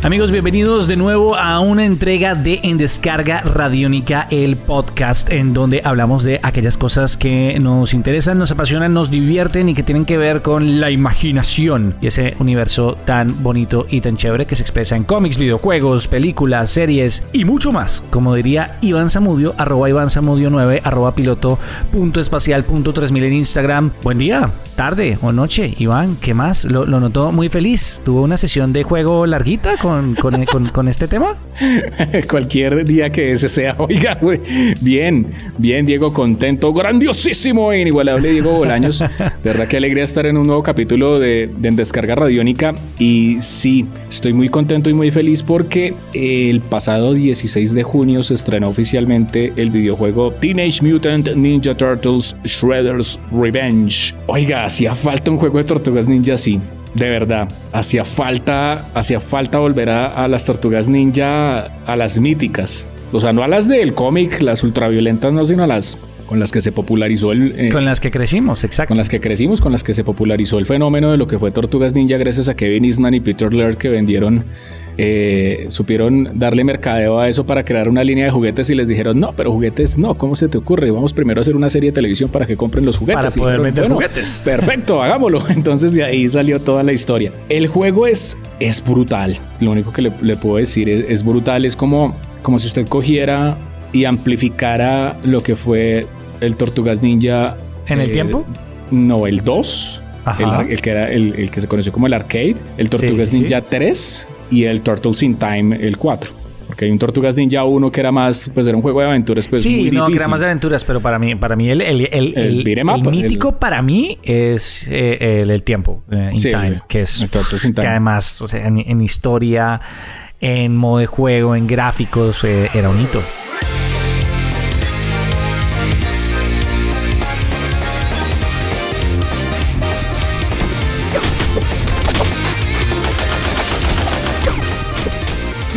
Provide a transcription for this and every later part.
Amigos, bienvenidos de nuevo a una entrega de En Descarga Radiónica, el podcast en donde hablamos de aquellas cosas que nos interesan, nos apasionan, nos divierten y que tienen que ver con la imaginación y ese universo tan bonito y tan chévere que se expresa en cómics, videojuegos, películas, series y mucho más. Como diría Iván Zamudio, arroba Iván Zamudio 9, arroba piloto punto espacial punto 3000 en Instagram. Buen día, tarde o noche, Iván, ¿qué más? Lo, notó muy feliz. Tuvo una sesión de juego larguita con, con, con este tema. Cualquier día que ese sea, oiga, güey. Bien, bien, Diego, contento, grandiosísimo e inigualable Diego Bolaños. De verdad que alegría estar en un nuevo capítulo de, de Descarga Radiónica. Y sí, estoy muy contento y muy feliz porque el pasado 16 de junio se estrenó oficialmente el videojuego Teenage Mutant Ninja Turtles Shredder's Revenge. Oiga, hacía falta un juego de tortugas ninja así. De verdad, hacía falta, hacía falta volver a, las tortugas ninja, a las míticas. O sea, no a las del cómic, las ultraviolentas, no, sino a las con las que se popularizó el... Eh, con las que crecimos, exacto. Con las que crecimos, con las que se popularizó el fenómeno de lo que fue Tortugas Ninja gracias a Kevin Eastman y Peter Laird que vendieron, eh, supieron darle mercadeo a eso para crear una línea de juguetes y les dijeron, no, pero juguetes no, ¿cómo se te ocurre? Vamos primero a hacer una serie de televisión para que compren los juguetes. Para poder bueno, juguetes. Perfecto, hagámoslo. Entonces de ahí salió toda la historia. El juego es, es brutal. Lo único que le, le puedo decir es, es brutal. Es como, como si usted cogiera y amplificara lo que fue el Tortugas Ninja. ¿En el eh, tiempo? No, el 2. El, el, que era el, el, que se conoció como el arcade. El Tortugas sí, sí, Ninja sí. 3 y el Turtles in Time, el 4. Porque hay un Tortugas Ninja 1 que era más, pues era un juego de aventuras, pues sí, muy no, difícil. que era más de aventuras, pero para mí, para mí el, el, el, el, el, up, mítico para mí es eh, el, tiempo, eh, in time, que es que además, o sea, en, en, historia, en modo de juego, en gráficos, eh, era un hito.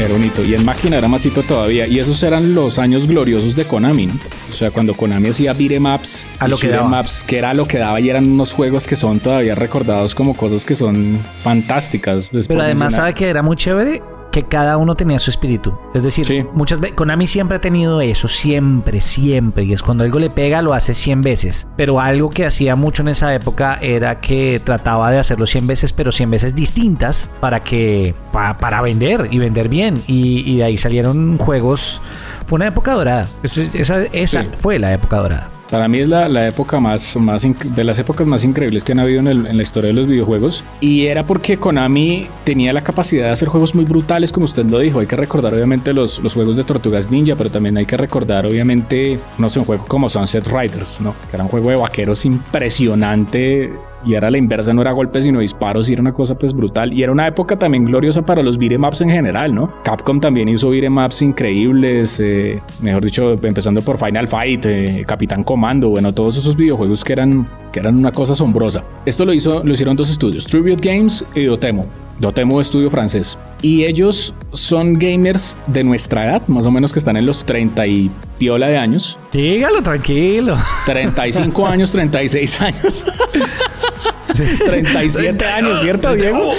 Era bonito. Y en máquina era masito todavía. Y esos eran los años gloriosos de Konami. ¿no? O sea, cuando Konami hacía beatemaps, a lo que daba. maps, que era lo que daba y eran unos juegos que son todavía recordados como cosas que son fantásticas. Pues, Pero además, mencionar. ¿sabe que era muy chévere? Que cada uno tenía su espíritu. Es decir, sí. muchas veces Konami siempre ha tenido eso, siempre, siempre. Y es cuando algo le pega, lo hace 100 veces. Pero algo que hacía mucho en esa época era que trataba de hacerlo 100 veces, pero 100 veces distintas para que pa, para vender y vender bien. Y, y, de ahí salieron juegos. Fue una época dorada. Esa, esa sí. fue la época dorada. Para mí es la, la época más, más de las épocas más increíbles que han habido en, la historia de los videojuegos. Y era porque Konami tenía la capacidad de hacer juegos muy brutales, como usted lo dijo. Hay que recordar, obviamente, los, los juegos de Tortugas Ninja, pero también hay que recordar, obviamente, no sé, un juego como Sunset Riders, ¿no? Que era un juego de vaqueros impresionante y era la inversa, no era golpes sino disparos y era una cosa pues brutal y era una época también gloriosa para los beatemaps en general, ¿no? Capcom también hizo beatemaps increíbles, eh, mejor dicho, empezando por Final Fight, eh, Capitán Comando, bueno, todos esos videojuegos que eran, que eran una cosa asombrosa. Esto lo, hizo, lo hicieron dos estudios, Tribute Games y Dotemu. Dotemu estudio francés. Y ellos son gamers de nuestra edad, más o menos que están en los 30 y piola de años. Dígalo, tranquilo. 35 años, 36 años. Sí. 37 años, ¿cierto, Diego?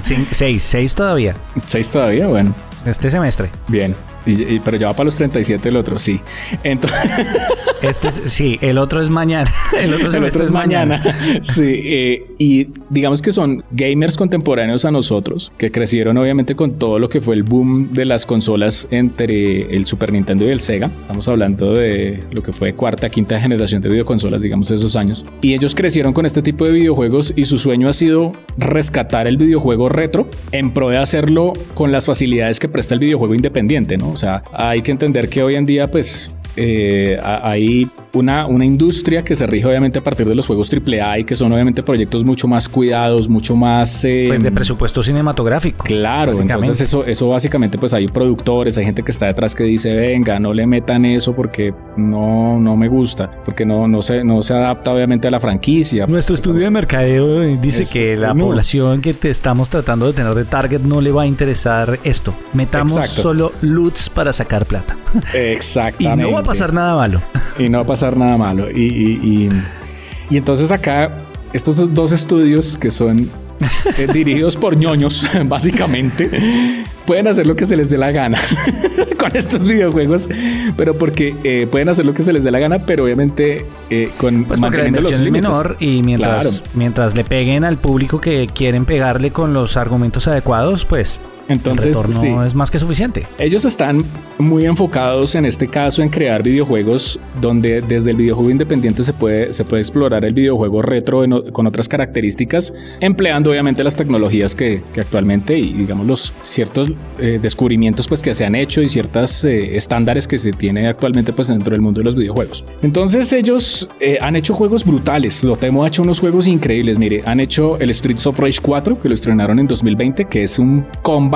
6, 6 todavía. 6 todavía, bueno. Este semestre. Bien. Y, y, pero ya va para los 37 el otro, sí. Entonces... Este es, sí, el otro es mañana. El otro, el otro es mañana. mañana. sí, eh, y digamos que son gamers contemporáneos a nosotros, que crecieron obviamente con todo lo que fue el boom de las consolas entre el Super Nintendo y el Sega. Estamos hablando de lo que fue cuarta, quinta generación de videoconsolas, digamos, esos años. Y ellos crecieron con este tipo de videojuegos y su sueño ha sido rescatar el videojuego retro en pro de hacerlo con las facilidades que presta el videojuego independiente, ¿no? O sea, hay que entender que hoy en día, pues, eh, hay una, una industria que se rige obviamente a partir de los juegos AAA y que son obviamente proyectos mucho más cuidados, mucho más... Eh, pues de presupuesto cinematográfico. Claro, entonces eso, eso básicamente pues hay productores, hay gente que está detrás que dice, venga, no le metan eso porque no, no me gusta, porque no, no, se, no se adapta obviamente a la franquicia. Nuestro estudio de mercadeo dice que la población que te estamos tratando de tener de target no le va a interesar esto. Metamos solo loots para sacar plata. Exactamente. y no va a pasar nada malo. Y no va a pasar nada malo. Y, y, y, entonces acá, estos dos estudios que son eh, dirigidos por ñoños, básicamente, pueden hacer lo que se les dé la gana con estos videojuegos, pero porque eh, pueden hacer lo que se les dé la gana, pero obviamente eh, con pues manteniendo los límites. menor y mientras, mientras le peguen al público que quieren pegarle con los argumentos adecuados, pues entonces, no es más que suficiente. Ellos están muy enfocados en este caso en crear videojuegos donde desde el videojuego independiente se puede, se puede explorar el videojuego retro con otras características, empleando obviamente las tecnologías que, que actualmente y digamos los ciertos eh, descubrimientos pues que se han hecho y ciertas eh, estándares que se tiene actualmente pues dentro del mundo de los videojuegos. Entonces ellos eh, han hecho juegos brutales. Lotemo ha hecho unos juegos increíbles. Mire, han hecho el Streets of Rage 4 que lo estrenaron en 2020, que es un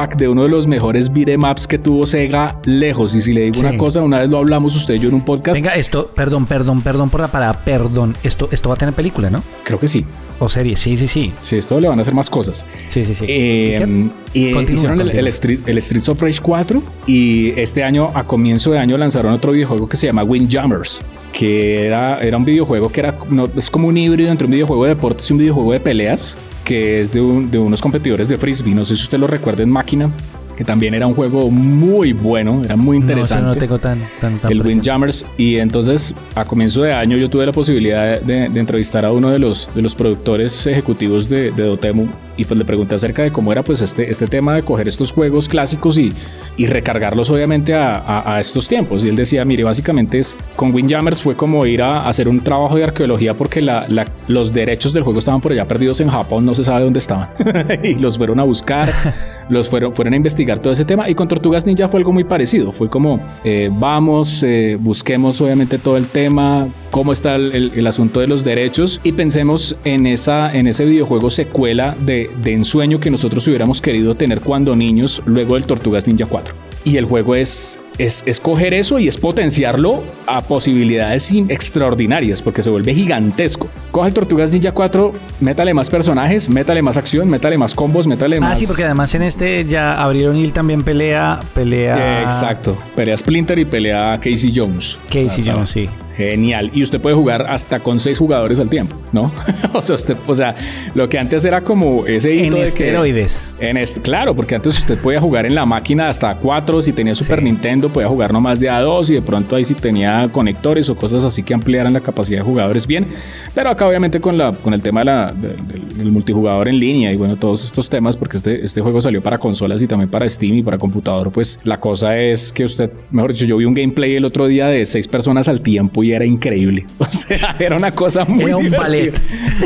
comeback de uno de los mejores beat'em ups que tuvo Sega lejos. Y si le digo una cosa, una vez lo hablamos usted y yo en un podcast. Venga, esto, perdón, perdón, perdón por la parada, perdón. Esto, esto va a tener película, ¿no? Creo que sí. O serie, sí, sí, sí. Sí, esto le van a hacer más cosas. Sí, sí, sí. Eh, y hicieron el, Street, el Streets of Rage 4 y este año, a comienzo de año, lanzaron otro videojuego que se llama Windjammers, que era, era un videojuego que era, no, es como un híbrido entre un videojuego de deportes y un videojuego de peleas que es de, de unos competidores de frisbee. No sé si usted lo recuerda en máquina que también era un juego muy bueno, era muy interesante. No, no tengo tan, tan, el Windjammers. Y entonces, a comienzo de año, yo tuve la posibilidad de, entrevistar a uno de los, de los productores ejecutivos de, de Dotemu y pues le pregunté acerca de cómo era pues este, este tema de coger estos juegos clásicos y, y recargarlos obviamente a, a, estos tiempos. Y él decía, mire, básicamente es, con Windjammers fue como ir a hacer un trabajo de arqueología porque la, la, los derechos del juego estaban por allá perdidos en Japón, no se sabe dónde estaban. y los fueron a buscar, los fueron, fueron a investigar todo ese tema. Y con Tortugas Ninja fue algo muy parecido. Fue como, eh, vamos, eh, busquemos obviamente todo el tema, cómo está el, el, asunto de los derechos y pensemos en, esa, en ese videojuego secuela de de, ensueño que nosotros hubiéramos querido tener cuando niños luego del Tortugas Ninja 4. Y el juego es, es, es, coger eso y es potenciarlo a posibilidades extraordinarias porque se vuelve gigantesco. Coge el Tortugas Ninja 4, métale más personajes, métale más acción, métale más combos, métale más. Ah, sí, porque además en este ya abrieron y también pelea, pelea. exacto, pelea Splinter y pelea Casey Jones. Casey Jones, sí. Genial. Y usted puede jugar hasta con seis jugadores al tiempo, ¿no? o, sea, usted, o sea, lo que antes era como ese hito en de esteroides. en este, claro, porque antes usted podía jugar en la máquina hasta cuatro. Si tenía Super Nintendo, podía jugar nomás de a dos. Y de pronto ahí sí tenía conectores o cosas así que ampliaran la capacidad de jugadores bien. Pero acá, obviamente, con, la, con el tema de la, del multijugador en línea y bueno, todos estos temas, porque este, este juego salió para consolas y también para Steam y para computador, pues la cosa es que usted, mejor dicho, yo vi un gameplay el otro día de seis personas al tiempo y era increíble. O sea, era una cosa muy. Era un ballet.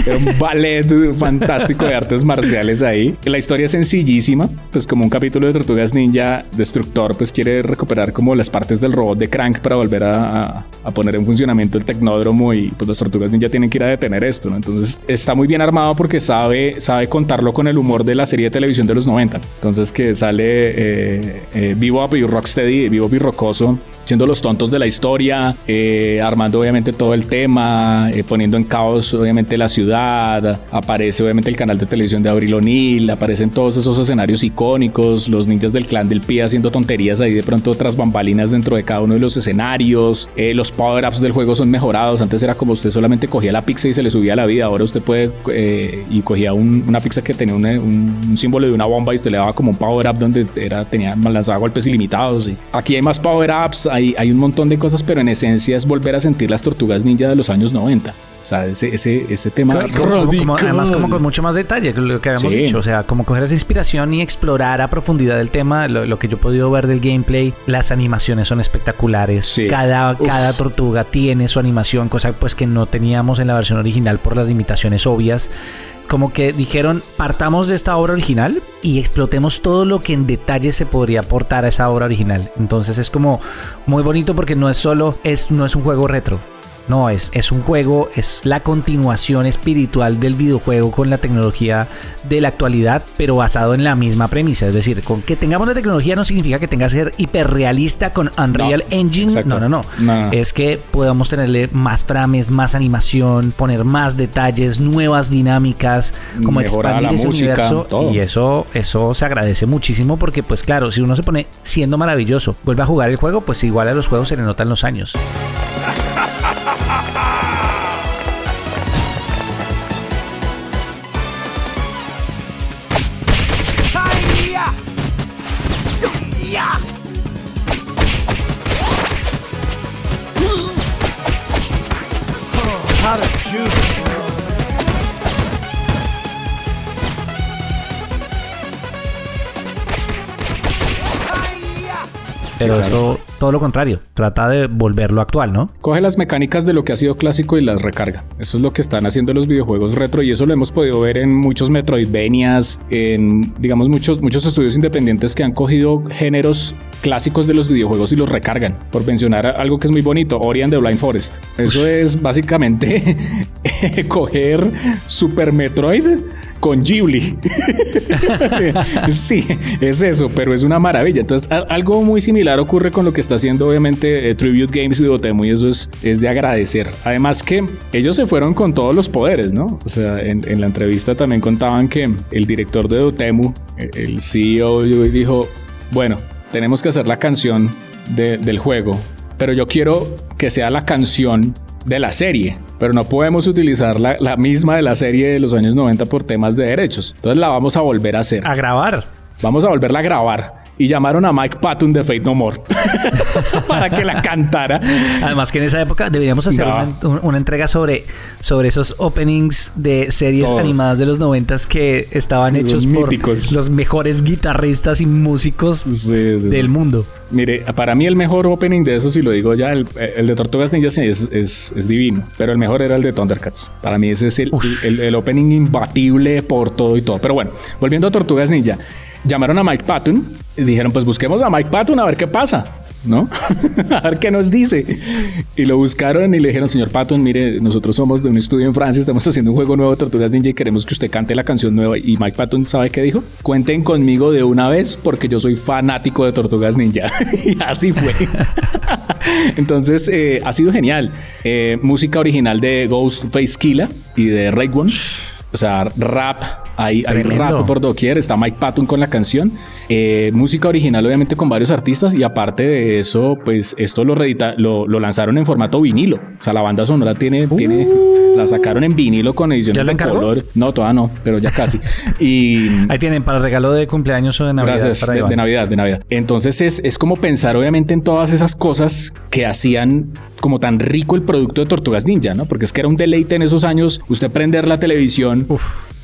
Era un ballet fantástico de artes marciales ahí. La historia es sencillísima. Pues, como un capítulo de Tortugas Ninja, Destructor, pues quiere recuperar como las partes del robot de Crank para volver a, a, poner en funcionamiento el tecnódromo. Y pues, las Tortugas Ninja tienen que ir a detener esto, ¿no? Entonces, está muy bien armado porque sabe, sabe contarlo con el humor de la serie de televisión de los 90. Entonces, que sale eh, eh, Vivo y Rocksteady, Vivo y Rocoso siendo los tontos de la historia, eh, armando obviamente todo el tema, eh, poniendo en caos obviamente la ciudad, aparece obviamente el canal de televisión de Abril O'Neill, aparecen todos esos escenarios icónicos, los ninjas del clan del pie haciendo tonterías ahí de pronto otras bambalinas dentro de cada uno de los escenarios, eh, los power-ups del juego son mejorados, antes era como usted solamente cogía la pizza y se le subía la vida, ahora usted puede y cogía una pizza que tenía un, símbolo de una bomba y usted le daba como un power-up donde era, tenía, lanzaba golpes ilimitados. Y aquí hay más power-ups, hay, un montón de cosas, pero en esencia es volver a sentir las tortugas ninja de los años 90. O sea, ese, ese, ese tema. además, como con mucho más detalle, lo que habíamos dicho. O sea, como coger esa inspiración y explorar a profundidad el tema. Lo, que yo he podido ver del gameplay, las animaciones son espectaculares. Cada, cada tortuga tiene su animación, cosa pues que no teníamos en la versión original por las limitaciones obvias como que dijeron, partamos de esta obra original y explotemos todo lo que en detalle se podría aportar a esa obra original. Entonces es como muy bonito porque no es solo, es, no es un juego retro. No, es, es un juego, es la continuación espiritual del videojuego con la tecnología de la actualidad, pero basado en la misma premisa. Es decir, con que tengamos la tecnología no significa que tenga que ser hiperrealista con Unreal Engine. No, no, no, no, Es que podamos tenerle más frames, más animación, poner más detalles, nuevas dinámicas, como expandir ese universo. Y eso, eso se agradece muchísimo porque, pues claro, si uno se pone siendo maravilloso, vuelve a jugar el juego, pues igual a los juegos se le notan los años. Pero eso, todo lo contrario, trata de volverlo actual, ¿no? Coge las mecánicas de lo que ha sido clásico y las recarga. Eso es lo que están haciendo los videojuegos retro y eso lo hemos podido ver en muchos Metroidvanias, en, digamos, muchos, muchos estudios independientes que han cogido géneros clásicos de los videojuegos y los recargan. Por mencionar algo que es muy bonito, Ori and the Blind Forest. Eso es básicamente coger Super Metroid con Ghibli. sí, es eso, pero es una maravilla. Entonces, algo muy similar ocurre con lo que está haciendo obviamente eh, Tribute Games y Dotemu y eso es, es de agradecer. Además que ellos se fueron con todos los poderes, ¿no? O sea, en, la entrevista también contaban que el director de Dotemu, eh, el CEO, dijo, bueno, tenemos que hacer la canción del juego, pero yo quiero que sea la canción de la serie, pero no podemos utilizar la, la, misma de la serie de los años 90 por temas de derechos. Entonces la vamos a volver a hacer. A grabar. Vamos a volverla a grabar y llamaron a Mike Patton de Fate No More para que la cantara. Además que en esa época deberíamos hacer una, entrega sobre, sobre esos openings de series animadas de los noventas que estaban hechos por los mejores guitarristas y músicos del mundo. Mire, para mí el mejor opening de eso, si lo digo ya, el, de Tortugas Ninjas es, es, divino, pero el mejor era el de Thundercats. Para mí ese es el, el opening imbatible por todo y todo. Pero bueno, volviendo a Tortugas Ninja llamaron a Mike Patton y dijeron, pues busquemos a Mike Patton a ver qué pasa. ¿no? a ver qué nos dice. Y lo buscaron y le dijeron, señor Patton, mire, nosotros somos de un estudio en Francia, estamos haciendo un juego nuevo de Tortugas Ninja y queremos que usted cante la canción nueva. Y Mike Patton, ¿sabe qué dijo? Cuenten conmigo de una vez porque yo soy fanático de Tortugas Ninja. y así fue. Entonces, eh, ha sido genial. Eh, música original de Ghostface Killa y de Ray One. O sea, rap, hay, hay rap por doquier, está Mike Patton con la canción. Eh, música original, obviamente, con varios artistas. Y aparte de eso, pues esto lo, lo, lanzaron en formato vinilo. O sea, la banda sonora tiene, tiene la sacaron en vinilo con ediciones de color. No, todavía no, pero ya casi. Y ahí tienen para regalo de cumpleaños o de Navidad. Gracias, de, Navidad, de Navidad. Entonces es, es como pensar, obviamente, en todas esas cosas que hacían como tan rico el producto de Tortugas Ninja, ¿no? Porque es que era un deleite en esos años usted prender la televisión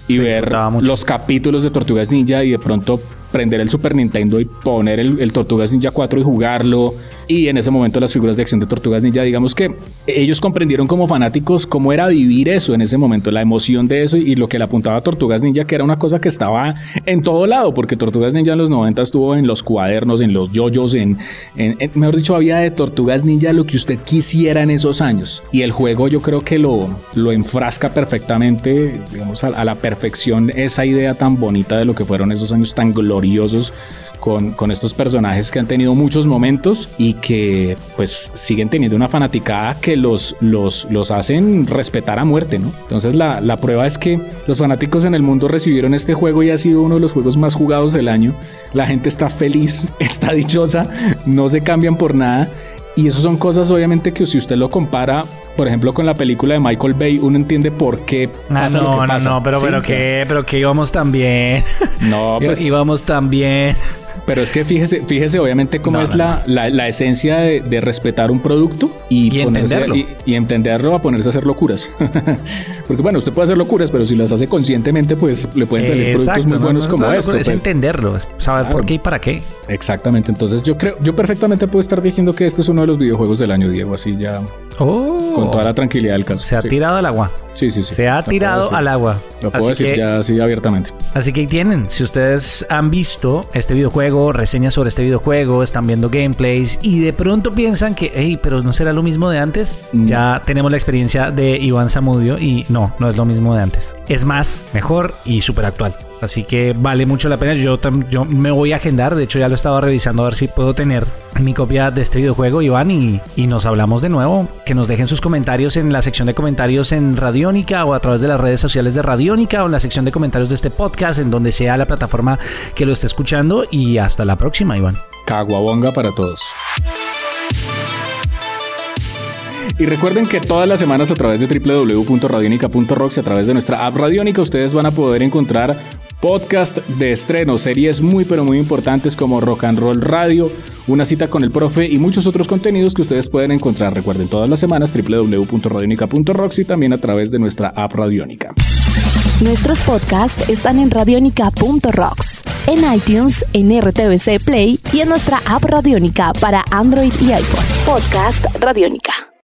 y ver los capítulos de Tortugas Ninja y de pronto prender el Super Nintendo y poner el, el, Tortugas Ninja 4 y jugarlo. Y en ese momento las figuras de acción de Tortugas Ninja, digamos que ellos comprendieron como fanáticos cómo era vivir eso en ese momento, la emoción de eso y lo que le apuntaba a Tortugas Ninja, que era una cosa que estaba en todo lado, porque Tortugas Ninja en los 90 estuvo en los cuadernos, en los yoyos, en, en, mejor dicho, había de Tortugas Ninja lo que usted quisiera en esos años. Y el juego yo creo que lo, lo enfrasca perfectamente, digamos, a, a la perfección esa idea tan bonita de lo que fueron esos años tan gloriosos con, con, estos personajes que han tenido muchos momentos y que pues siguen teniendo una fanaticada que los, los, los hacen respetar a muerte, ¿no? Entonces la, la, prueba es que los fanáticos en el mundo recibieron este juego y ha sido uno de los juegos más jugados del año. La gente está feliz, está dichosa, no se cambian por nada. Y eso son cosas obviamente que si usted lo compara por ejemplo, con la película de Michael Bay, uno entiende por qué ah, pasa no, lo que pasa. No, no, pero, pero qué, pero que íbamos tan bien. No, pues íbamos tan bien. Pero es que fíjese, fíjese obviamente cómo es la, la, esencia de, respetar un producto y, entenderlo. Y, entenderlo a ponerse a hacer locuras. Porque bueno, usted puede hacer locuras, pero si las hace conscientemente, pues le pueden salir productos muy buenos como esto. Es entenderlo, saber por qué y para qué. Exactamente. Entonces yo creo, yo perfectamente puedo estar diciendo que esto es uno de los videojuegos del año, Diego, así ya. Oh. Con toda la tranquilidad del caso. Se ha Sí. tirado al agua. Sí, sí, sí. Se ha tirado decir. al agua. Lo puedo Así decir que- ya así abiertamente. Así que ahí tienen, si ustedes han visto este videojuego, reseñas sobre este videojuego, están viendo gameplays y de pronto piensan que, hey, pero no será lo mismo de antes, Mm. ya tenemos la experiencia de Iván Zamudio y no, no es lo mismo de antes. Es más, mejor y súper actual. Así que vale mucho la pena. Yo, yo me voy a agendar. De hecho, ya lo estaba revisando a ver si puedo tener mi copia de este videojuego, Iván, y, y nos hablamos de nuevo. Que nos dejen sus comentarios en la sección de comentarios en Radiónica o a través de las redes sociales de Radiónica o en la sección de comentarios de este podcast, en donde sea la plataforma que lo esté escuchando. Y hasta la próxima, Iván. Caguabonga para todos. Y recuerden que todas las semanas a través de www.radionica.rocks a través de nuestra app Radionica ustedes van a poder encontrar podcast de estreno, series muy pero muy importantes como Rock and Roll Radio, una cita con el profe y muchos otros contenidos que ustedes pueden encontrar. Recuerden todas las semanas www.radionica.rocks y también a través de nuestra app Radionica. Nuestros podcasts están en radionica.rocks, en iTunes, en RTVC Play y en nuestra app Radionica para Android y iPhone. Podcast Radionica.